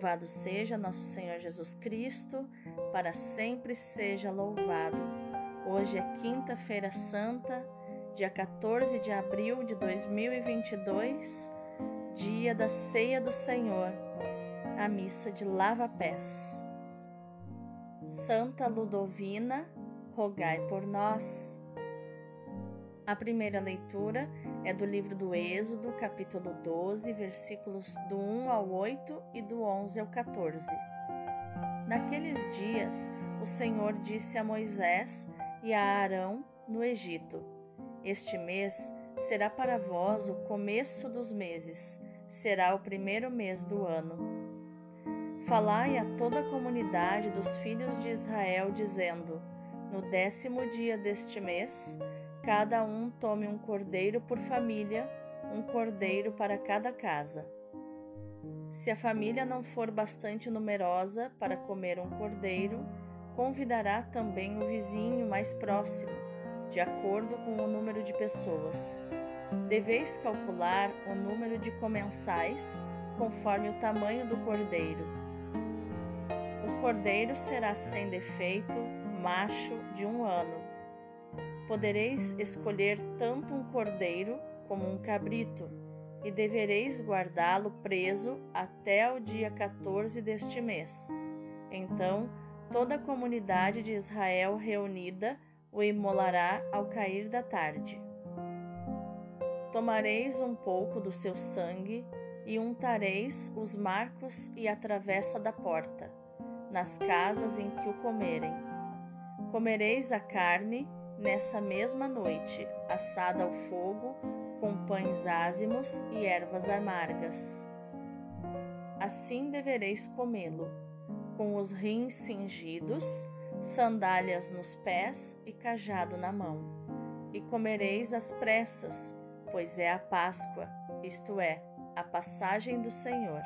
Louvado seja nosso Senhor Jesus Cristo, para sempre seja louvado. Hoje é quinta-feira santa, dia 14 de abril de 2022, dia da ceia do Senhor, a missa de lava-pés. Santa Ludovina, rogai por nós. A primeira leitura é do livro do Êxodo, capítulo 12, versículos do 1 ao 8 e do 11 ao 14. Naqueles dias, o Senhor disse a Moisés e a Arão no Egito: Este mês será para vós o começo dos meses, será o primeiro mês do ano. Falai a toda a comunidade dos filhos de Israel, dizendo: No décimo dia deste mês, Cada um tome um cordeiro por família, um cordeiro para cada casa. Se a família não for bastante numerosa para comer um cordeiro, convidará também o vizinho mais próximo, de acordo com o número de pessoas. Deveis calcular o número de comensais conforme o tamanho do cordeiro. O cordeiro será sem defeito, macho de um ano Podereis escolher tanto um cordeiro como um cabrito, e devereis guardá-lo preso até o dia 14 deste mês. Então, toda a comunidade de Israel reunida o imolará ao cair da tarde. Tomareis um pouco do seu sangue e untareis os marcos e a travessa da porta, nas casas em que o comerem. Comereis a carne nessa mesma noite, assada ao fogo, com pães ázimos e ervas amargas. Assim devereis comê-lo, com os rins cingidos, sandálias nos pés e cajado na mão. E comereis às pressas, pois é a Páscoa, isto é, a passagem do Senhor.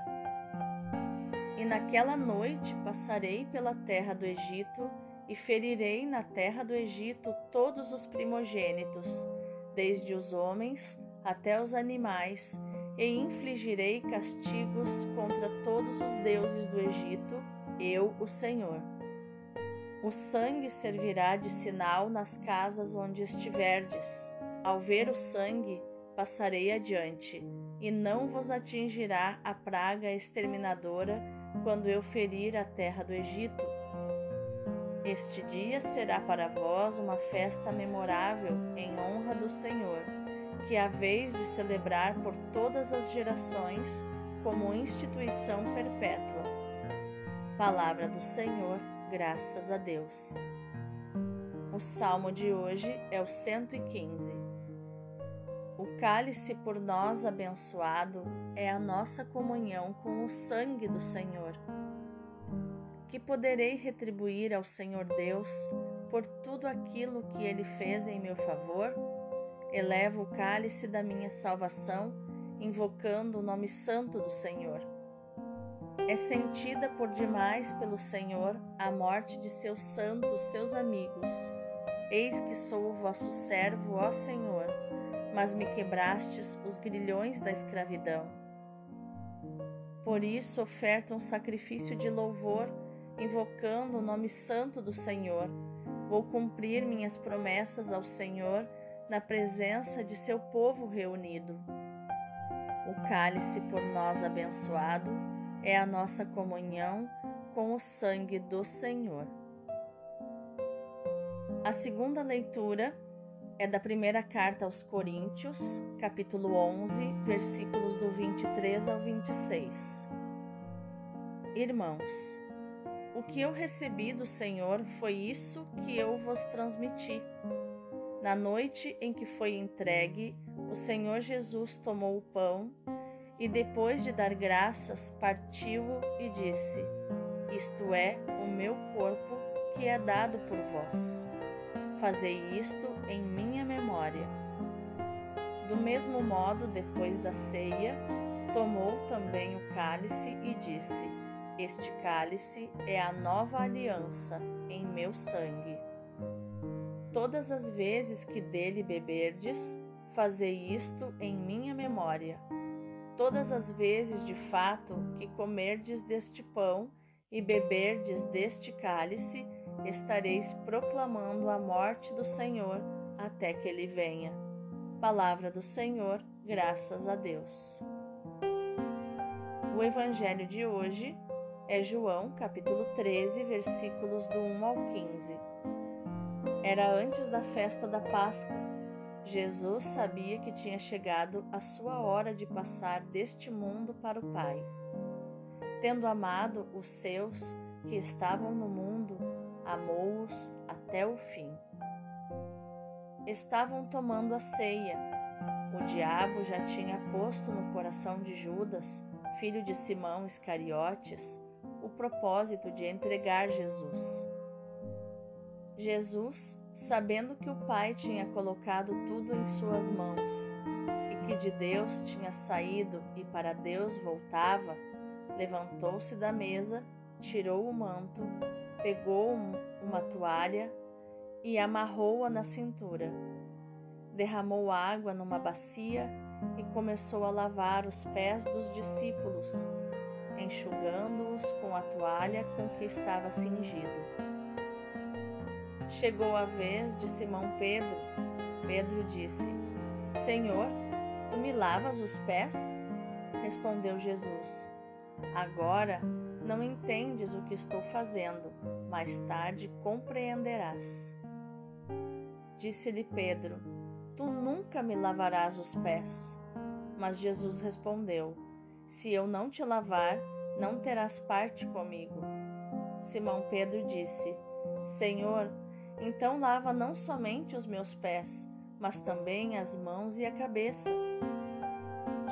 E naquela noite passarei pela terra do Egito e ferirei na terra do Egito todos os primogênitos, desde os homens até os animais, e infligirei castigos contra todos os deuses do Egito, eu, o Senhor. O sangue servirá de sinal nas casas onde estiverdes. Ao ver o sangue, passarei adiante, e não vos atingirá a praga exterminadora quando eu ferir a terra do Egito este dia será para vós uma festa memorável em honra do Senhor, que haveis de celebrar por todas as gerações como instituição perpétua. Palavra do Senhor, graças a Deus. O salmo de hoje é o 115. O cálice por nós abençoado é a nossa comunhão com o sangue do Senhor que poderei retribuir ao Senhor Deus por tudo aquilo que ele fez em meu favor? Elevo o cálice da minha salvação, invocando o nome santo do Senhor. É sentida por demais pelo Senhor a morte de seus santos, seus amigos. Eis que sou o vosso servo, ó Senhor, mas me quebrastes os grilhões da escravidão. Por isso oferta um sacrifício de louvor invocando o nome santo do Senhor. Vou cumprir minhas promessas ao Senhor na presença de seu povo reunido. O cálice por nós abençoado é a nossa comunhão com o sangue do Senhor. A segunda leitura é da primeira carta aos Coríntios, capítulo 11, versículos do 23 ao 26. Irmãos, o que eu recebi do Senhor foi isso que eu vos transmiti. Na noite em que foi entregue, o Senhor Jesus tomou o pão e, depois de dar graças, partiu-o e disse: Isto é o meu corpo que é dado por vós. Fazei isto em minha memória. Do mesmo modo, depois da ceia, tomou também o cálice e disse: este cálice é a nova aliança em meu sangue. Todas as vezes que dele beberdes, fazei isto em minha memória. Todas as vezes de fato que comerdes deste pão e beberdes deste cálice, estareis proclamando a morte do Senhor até que ele venha. Palavra do Senhor, graças a Deus. O evangelho de hoje é João, capítulo 13, versículos do 1 ao 15. Era antes da festa da Páscoa. Jesus sabia que tinha chegado a sua hora de passar deste mundo para o Pai. Tendo amado os seus que estavam no mundo, amou-os até o fim. Estavam tomando a ceia. O diabo já tinha posto no coração de Judas, filho de Simão Iscariotes, propósito de entregar Jesus. Jesus, sabendo que o Pai tinha colocado tudo em suas mãos e que de Deus tinha saído e para Deus voltava, levantou-se da mesa, tirou o manto, pegou uma toalha e amarrou-a na cintura. Derramou água numa bacia e começou a lavar os pés dos discípulos, enxugando-os com a toalha com que estava cingido. Chegou a vez de Simão Pedro. Pedro disse: Senhor, tu me lavas os pés? Respondeu Jesus: Agora não entendes o que estou fazendo, mais tarde compreenderás. Disse-lhe Pedro: Tu nunca me lavarás os pés. Mas Jesus respondeu: Se eu não te lavar, não terás parte comigo. Simão Pedro disse: Senhor, então lava não somente os meus pés, mas também as mãos e a cabeça.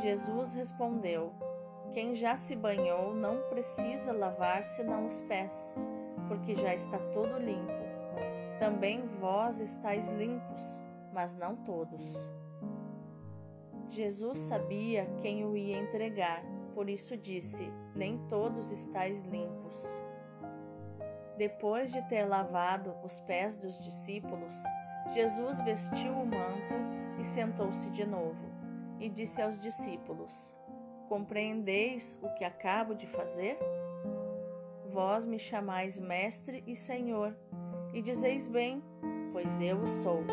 Jesus respondeu: Quem já se banhou não precisa lavar senão os pés, porque já está todo limpo. Também vós estáis limpos, mas não todos. Jesus sabia quem o ia entregar, por isso disse: Nem todos estáis limpos. Depois de ter lavado os pés dos discípulos, Jesus vestiu o manto e sentou-se de novo, e disse aos discípulos: Compreendeis o que acabo de fazer? Vós me chamais Mestre e Senhor, e dizeis bem, pois eu o sou.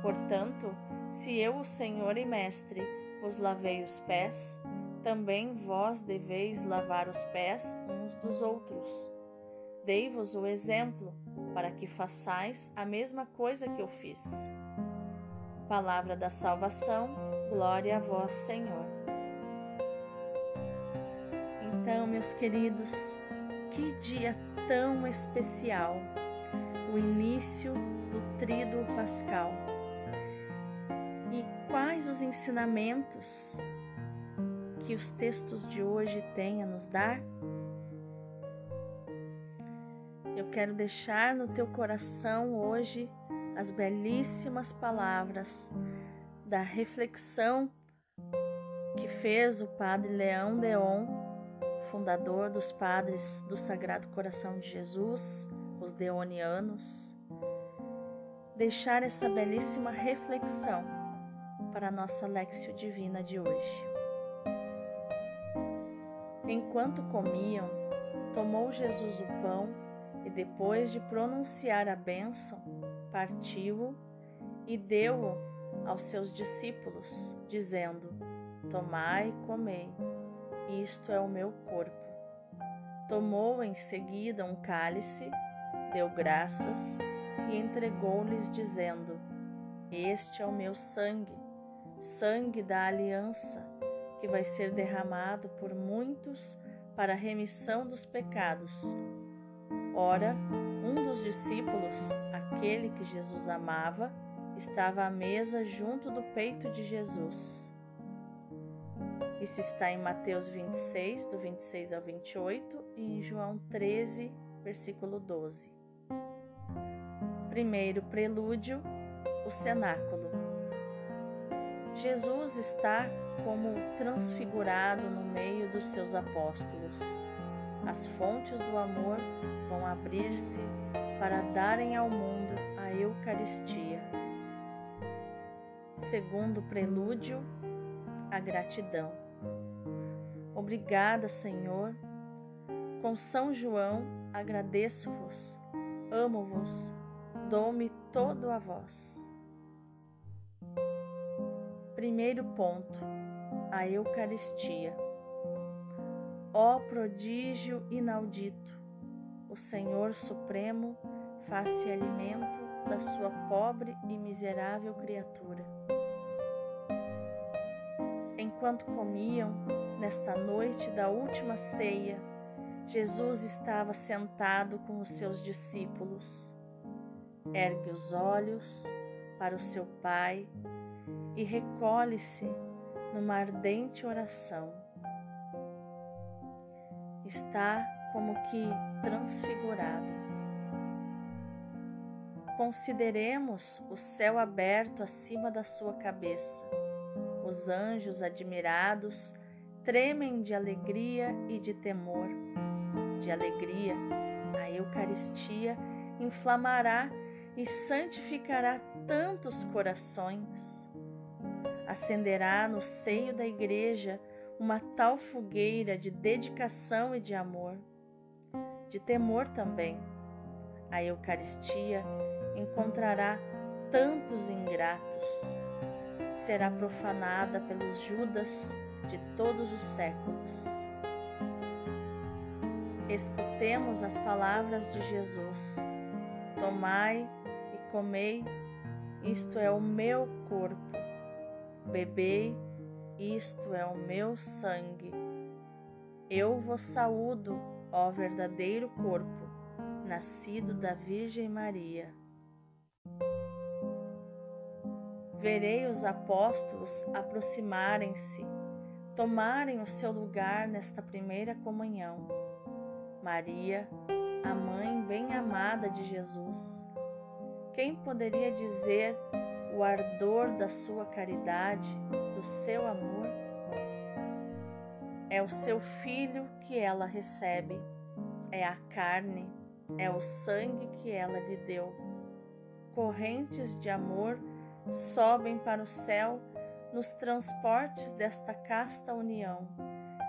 Portanto, se eu, o Senhor e Mestre, vos lavei os pés, também vós deveis lavar os pés uns dos outros. Dei-vos o exemplo para que façais a mesma coisa que eu fiz. Palavra da salvação, glória a vós, Senhor. Então, meus queridos, que dia tão especial, o início do Tríduo Pascal. Os ensinamentos que os textos de hoje têm a nos dar? Eu quero deixar no teu coração hoje as belíssimas palavras da reflexão que fez o Padre Leão Deon, fundador dos Padres do Sagrado Coração de Jesus, os Deonianos. Deixar essa belíssima reflexão para a nossa Lexio Divina de hoje. Enquanto comiam, tomou Jesus o pão e depois de pronunciar a bênção, partiu-o e deu-o aos seus discípulos, dizendo: Tomai e comei, isto é o meu corpo. Tomou em seguida um cálice, deu graças e entregou-lhes, dizendo: Este é o meu sangue, sangue da aliança, que vai ser derramado por muitos para a remissão dos pecados Ora, um dos discípulos, aquele que Jesus amava, estava à mesa junto do peito de Jesus. Isso está em Mateus 26, do 26 ao 28, e em João 13, versículo 12. Primeiro prelúdio, o cenáculo. Jesus está como transfigurado no meio dos seus apóstolos. As fontes do amor vão abrir-se para darem ao mundo a Eucaristia. Segundo prelúdio, a gratidão. Obrigada, Senhor. Com São João agradeço-vos, amo-vos, dou-me todo a vós. Primeiro ponto: a Eucaristia. Ó prodígio inaudito, o Senhor Supremo faz-se alimento da sua pobre e miserável criatura. Enquanto comiam, nesta noite da última ceia, Jesus estava sentado com os seus discípulos. Ergue os olhos para o seu Pai e recolhe-se numa ardente oração. Está como que transfigurado. Consideremos o céu aberto acima da sua cabeça. Os anjos admirados tremem de alegria e de temor. De alegria, a Eucaristia inflamará e santificará tantos corações. Acenderá no seio da Igreja uma tal fogueira de dedicação e de amor, de temor também. A Eucaristia encontrará tantos ingratos. Será profanada pelos Judas de todos os séculos. Escutemos as palavras de Jesus: Tomai e comei, isto é o meu corpo. Bebei, isto é o meu sangue. Eu vos saúdo, ó verdadeiro corpo, nascido da Virgem Maria. Verei os apóstolos aproximarem-se, tomarem o seu lugar nesta primeira comunhão. Maria, a mãe bem-amada de Jesus. Quem poderia dizer o ardor da sua caridade, do seu amor? É o seu filho que ela recebe, é a carne, é o sangue que ela lhe deu. Correntes de amor sobem para o céu nos transportes desta casta união,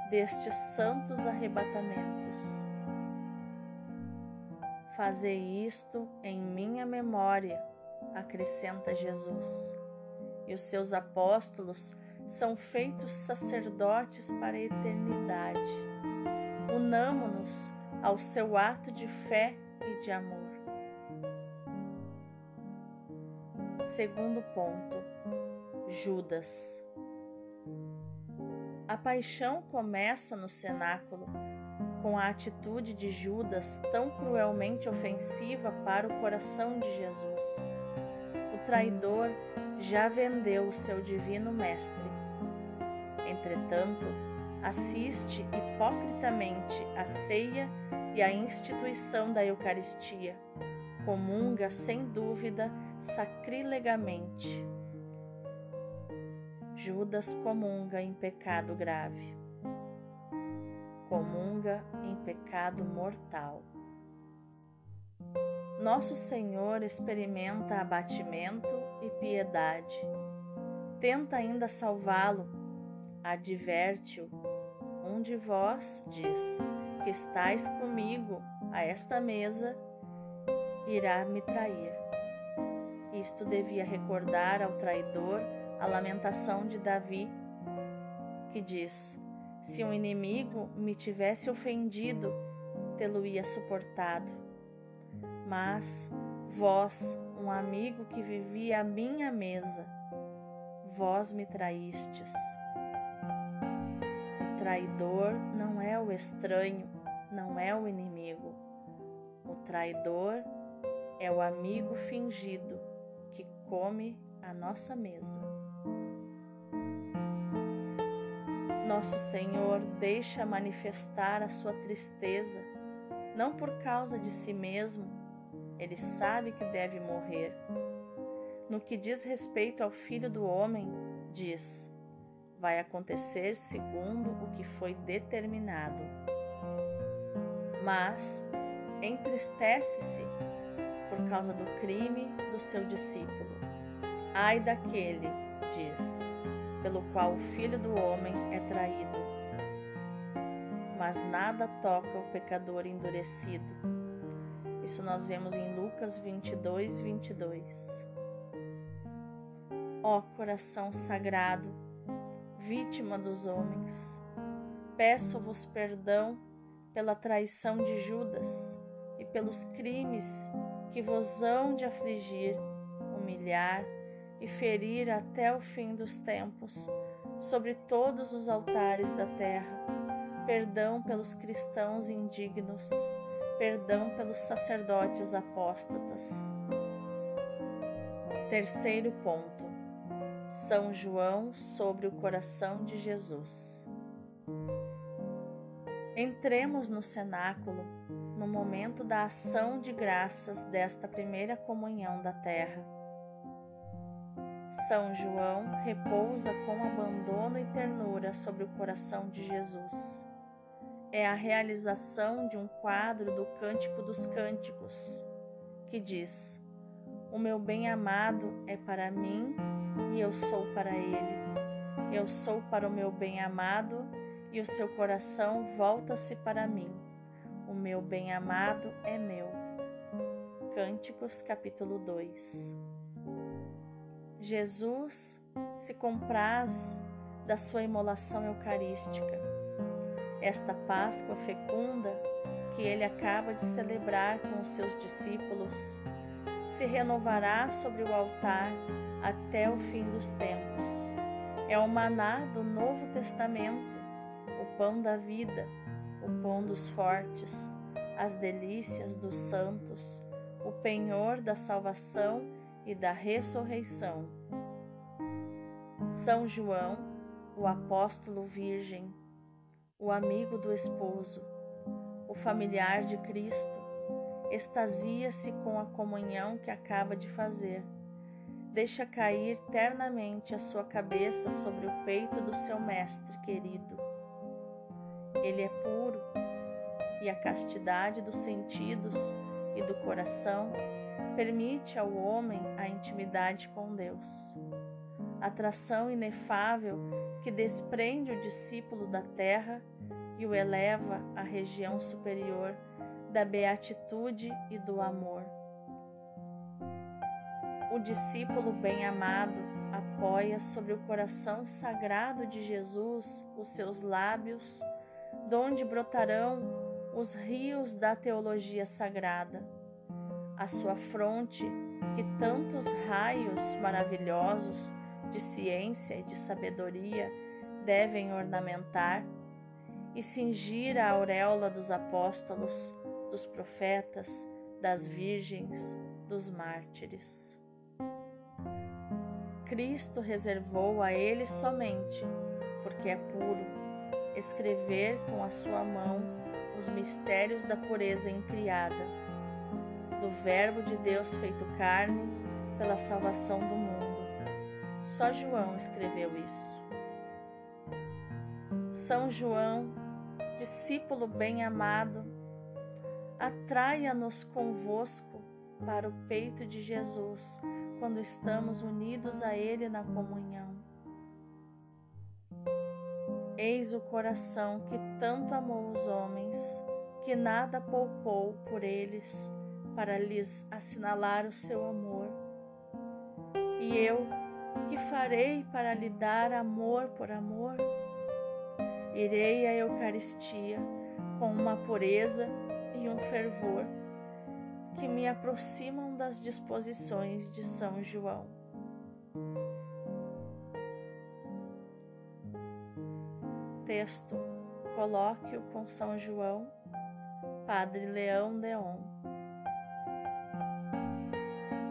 destes santos arrebatamentos. Fazei isto em minha memória, acrescenta Jesus. E os seus apóstolos são feitos sacerdotes para a eternidade. Unamo-nos ao seu ato de fé e de amor. Segundo ponto, Judas. A paixão começa no cenáculo com a atitude de Judas tão cruelmente ofensiva para o coração de Jesus. Traidor já vendeu o seu divino mestre. Entretanto, assiste hipocritamente à ceia e à instituição da Eucaristia. Comunga sem dúvida sacrilegamente. Judas comunga em pecado grave. Comunga em pecado mortal. Nosso Senhor experimenta abatimento e piedade. Tenta ainda salvá-lo, adverte-o. Um de vós, diz, que estais comigo a esta mesa, irá me trair. Isto devia recordar ao traidor a lamentação de Davi, que diz: Se um inimigo me tivesse ofendido, tê-lo-ia suportado. Mas vós, um amigo que vivia à minha mesa, vós me traístes. O traidor não é o estranho, não é o inimigo. O traidor é o amigo fingido que come a nossa mesa. Nosso Senhor deixa manifestar a sua tristeza, não por causa de si mesmo, ele sabe que deve morrer. No que diz respeito ao Filho do Homem, diz: vai acontecer segundo o que foi determinado. Mas entristece-se por causa do crime do seu discípulo. Ai daquele, diz, pelo qual o Filho do Homem é traído. Mas nada toca o pecador endurecido. Isso nós vemos em Lucas 22, 22. Ó coração sagrado, vítima dos homens, peço-vos perdão pela traição de Judas e pelos crimes que vos hão de afligir, humilhar e ferir até o fim dos tempos, sobre todos os altares da terra. Perdão pelos cristãos indignos, perdão pelos sacerdotes apóstatas. Terceiro ponto. São João sobre o coração de Jesus. Entremos no cenáculo no momento da ação de graças desta primeira comunhão da terra são João repousa com abandono e ternura sobre o coração de Jesus. É a realização de um quadro do Cântico dos Cânticos, que diz: O meu bem-amado é para mim e eu sou para ele. Eu sou para o meu bem-amado e o seu coração volta-se para mim. O meu bem-amado é meu. Cânticos, capítulo 2. Jesus se compraz da sua imolação eucarística. Esta Páscoa fecunda que ele acaba de celebrar com os seus discípulos se renovará sobre o altar até o fim dos tempos. É o maná do Novo Testamento, o pão da vida, o pão dos fortes, as delícias dos santos, o penhor da salvação e da ressurreição. São João, o apóstolo virgem, o amigo do esposo, o familiar de Cristo, extasia-se com a comunhão que acaba de fazer. Deixa cair ternamente a sua cabeça sobre o peito do seu mestre querido. Ele é puro e a castidade dos sentidos e do coração permite ao homem a intimidade com Deus. Atração inefável que desprende o discípulo da terra e o eleva à região superior da beatitude e do amor. O discípulo bem-amado apoia sobre o coração sagrado de Jesus os seus lábios, donde brotarão os rios da teologia sagrada a sua fronte, que tantos raios maravilhosos de ciência e de sabedoria devem ornamentar, e cingir a auréola dos apóstolos, dos profetas, das virgens, dos mártires. Cristo reservou a ele somente, porque é puro, escrever com a sua mão os mistérios da pureza incriada do Verbo de Deus feito carne pela salvação do mundo. Só João escreveu isso. São João, discípulo bem-amado, atraia-nos convosco para o peito de Jesus quando estamos unidos a Ele na comunhão. Eis o coração que tanto amou os homens, que nada poupou por eles para lhes assinalar o seu amor. E eu, que farei para lhe dar amor por amor? Irei à Eucaristia com uma pureza e um fervor que me aproximam das disposições de São João. Texto Colóquio com São João, Padre Leão Deon.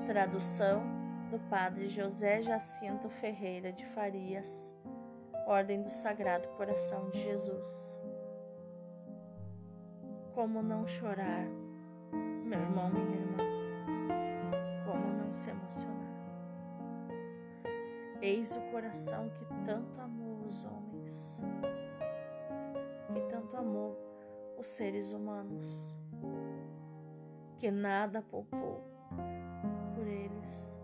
Tradução do Padre José Jacinto Ferreira de Farias, Ordem do Sagrado Coração de Jesus. Como não chorar, meu irmão, minha irmã? Como não se emocionar? Eis o coração que tanto amou os homens, que tanto amou os seres humanos, que nada poupou por eles.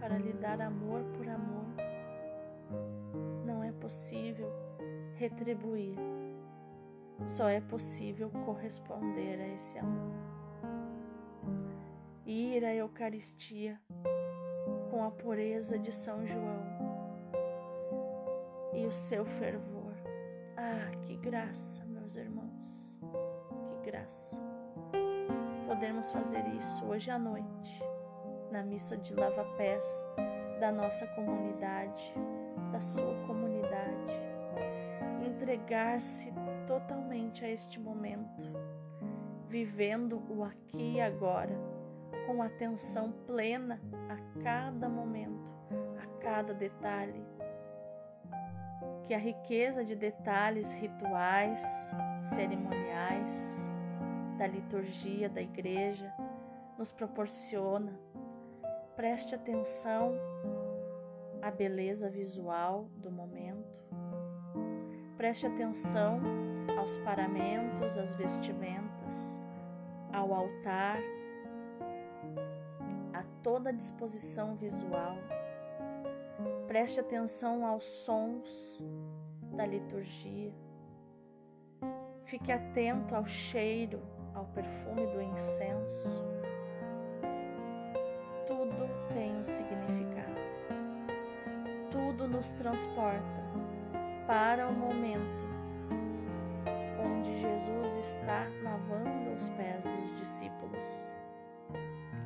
Para lhe dar amor por amor? Não é possível retribuir, só é possível corresponder a esse amor. Ir à Eucaristia com a pureza de São João e o seu fervor. Ah, que graça, meus irmãos, que graça. Podermos fazer isso hoje à noite, na missa de lava-pés da nossa comunidade, da sua comunidade. Entregar-se totalmente a este momento, vivendo o aqui e agora, com atenção plena a cada momento, a cada detalhe que a riqueza de detalhes rituais, cerimoniais, da liturgia da igreja nos proporciona. Preste atenção à beleza visual do momento. Preste atenção aos paramentos, às vestimentas, ao altar, a toda a disposição visual Preste atenção aos sons da liturgia. Fique atento ao cheiro, ao perfume do incenso. Tem um significado. Tudo nos transporta para o momento onde Jesus está lavando os pés dos discípulos.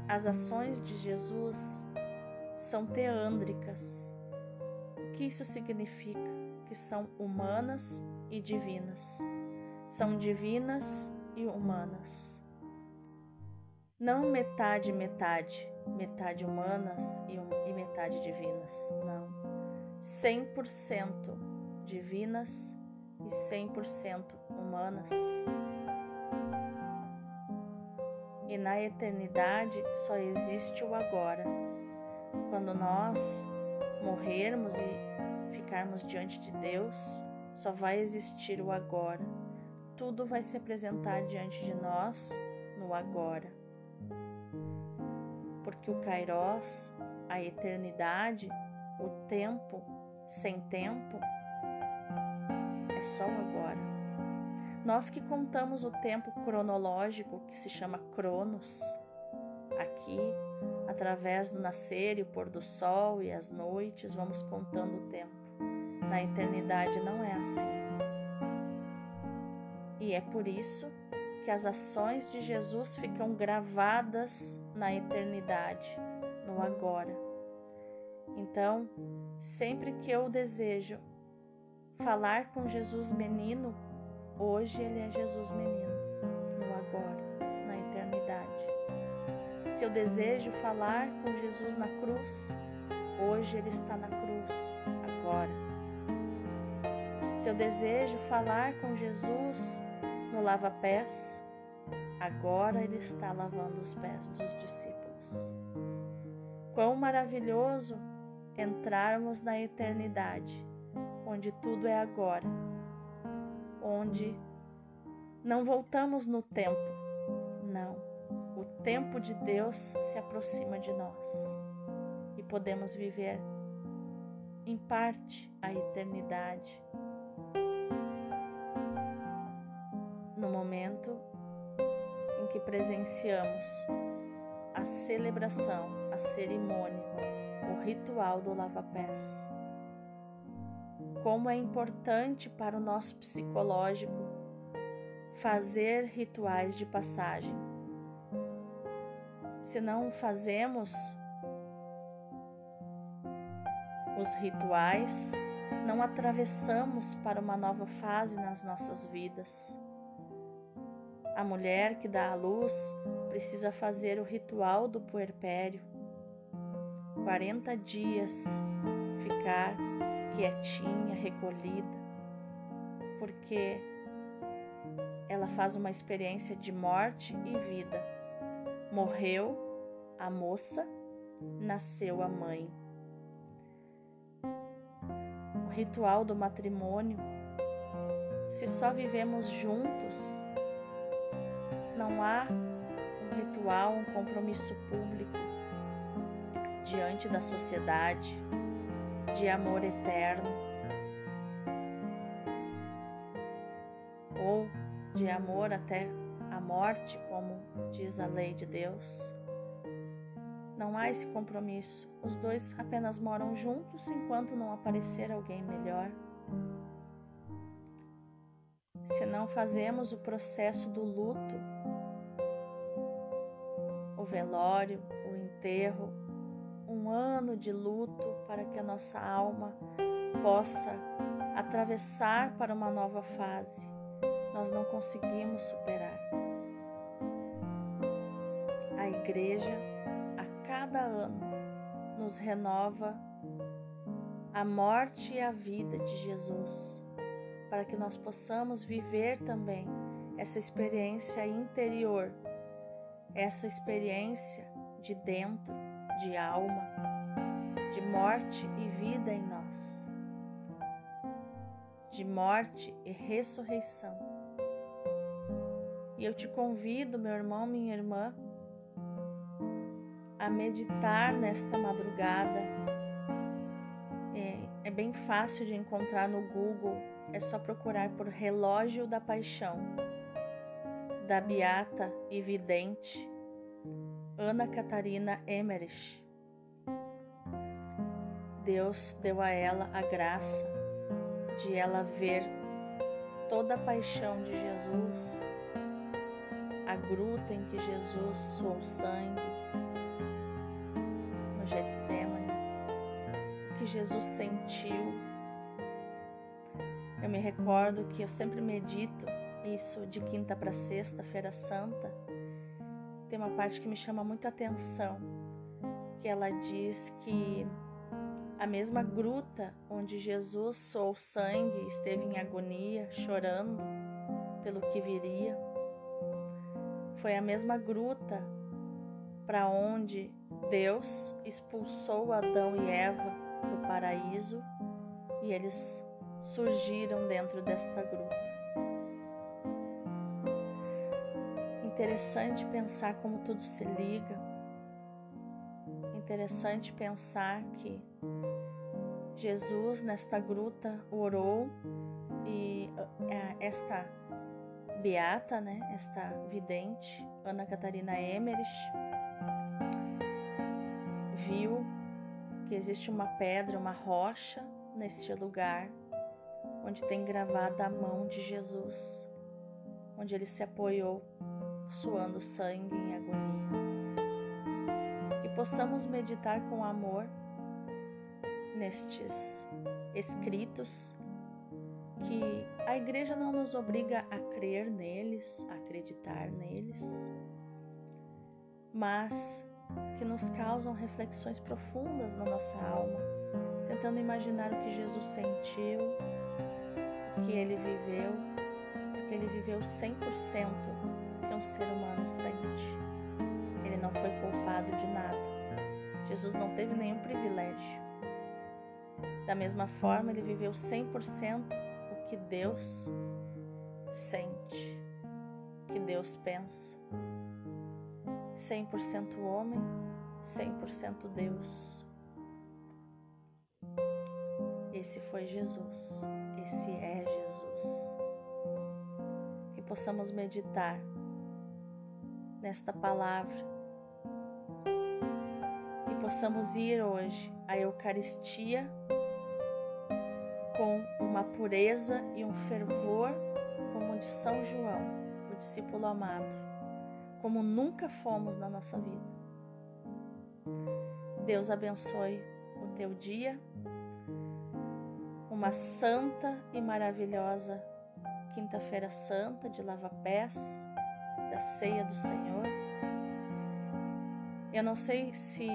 As ações de Jesus são teândricas que isso significa? Que são humanas e divinas. São divinas e humanas. Não metade, metade, metade humanas e, e metade divinas. Não. 100% divinas e 100% humanas. E na eternidade só existe o agora. Quando nós morrermos e ficarmos diante de Deus, só vai existir o agora. Tudo vai se apresentar diante de nós no agora. Porque o Kairos, a eternidade, o tempo sem tempo, é só o agora. Nós que contamos o tempo cronológico, que se chama Cronos, aqui Através do nascer e o pôr do sol e as noites, vamos contando o tempo. Na eternidade não é assim. E é por isso que as ações de Jesus ficam gravadas na eternidade, no agora. Então, sempre que eu desejo falar com Jesus menino, hoje ele é Jesus menino, no agora. Se eu desejo falar com Jesus na cruz, hoje Ele está na cruz, agora. Se eu desejo falar com Jesus no lava-pés, agora Ele está lavando os pés dos discípulos. Quão maravilhoso entrarmos na eternidade, onde tudo é agora, onde não voltamos no tempo, não tempo de Deus se aproxima de nós e podemos viver em parte a eternidade. Momento em que presenciamos a celebração, a cerimônia, o ritual do lava-pés. Como é importante para o nosso psicológico fazer rituais de passagem se não fazemos os rituais, não atravessamos para uma nova fase nas nossas vidas. A mulher que dá à luz precisa fazer o ritual do puerpério. 40 dias ficar quietinha, recolhida, porque ela faz uma experiência de morte e vida Morreu a moça, nasceu a mãe. O ritual do matrimônio, se só vivemos juntos, não há um ritual, um compromisso público. diante da sociedade, de amor eterno, ou de amor até a morte, como diz a lei de Deus. Não há esse compromisso. Os dois apenas moram juntos enquanto não aparecer alguém melhor. Se não fazemos o processo do luto, velório, o enterro, um ano de luto para que a nossa alma possa atravessar para uma nova fase, nós não conseguimos superar. A igreja, a cada ano, nos renova a morte e a vida de Jesus para que nós possamos viver também essa experiência interior, essa experiência de dentro, de alma, de morte e vida em nós, de morte e ressurreição. E eu te convido, meu irmão, minha irmã, a meditar nesta madrugada. É, é bem fácil de encontrar no Google é só procurar por Relógio da Paixão, da Beata e Vidente Ana Catarina Emmerich. Deus deu a ela a graça de ela ver toda a paixão de Jesus, a gruta em que Jesus suou sangue no Getsemane, que Jesus sentiu eu me recordo que eu sempre medito isso de quinta para sexta, feira santa. Tem uma parte que me chama muita atenção, que ela diz que a mesma gruta onde Jesus soou sangue, esteve em agonia, chorando pelo que viria, foi a mesma gruta para onde Deus expulsou Adão e Eva do paraíso e eles surgiram dentro desta gruta. Interessante pensar como tudo se liga. Interessante pensar que Jesus nesta gruta orou e é, esta beata, né, esta vidente, Ana Catarina Emmerich, viu que existe uma pedra, uma rocha neste lugar onde tem gravada a mão de Jesus, onde ele se apoiou, suando sangue em agonia. Que possamos meditar com amor nestes escritos, que a igreja não nos obriga a crer neles, a acreditar neles, mas que nos causam reflexões profundas na nossa alma, tentando imaginar o que Jesus sentiu, que ele viveu, porque ele viveu 100% que um ser humano sente. Ele não foi poupado de nada. Jesus não teve nenhum privilégio. Da mesma forma, ele viveu 100% o que Deus sente, o que Deus pensa. 100% homem, 100% Deus. Esse foi Jesus esse é Jesus. Que possamos meditar nesta palavra e possamos ir hoje à Eucaristia com uma pureza e um fervor como o de São João, o discípulo amado, como nunca fomos na nossa vida. Deus abençoe o teu dia uma santa e maravilhosa Quinta-feira Santa de lava-pés, da ceia do Senhor. Eu não sei se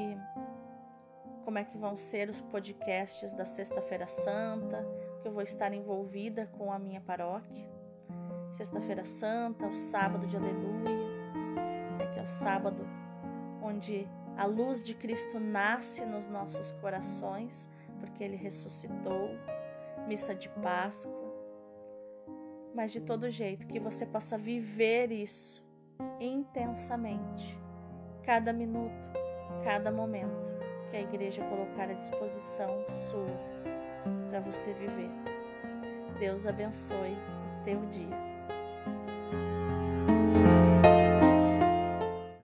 como é que vão ser os podcasts da Sexta-feira Santa, que eu vou estar envolvida com a minha paróquia. Sexta-feira Santa, o sábado de Aleluia, né, que é o sábado onde a luz de Cristo nasce nos nossos corações, porque ele ressuscitou missa de Páscoa. Mas de todo jeito, que você possa viver isso intensamente, cada minuto, cada momento que a igreja colocar à disposição sua para você viver. Deus abençoe o teu dia.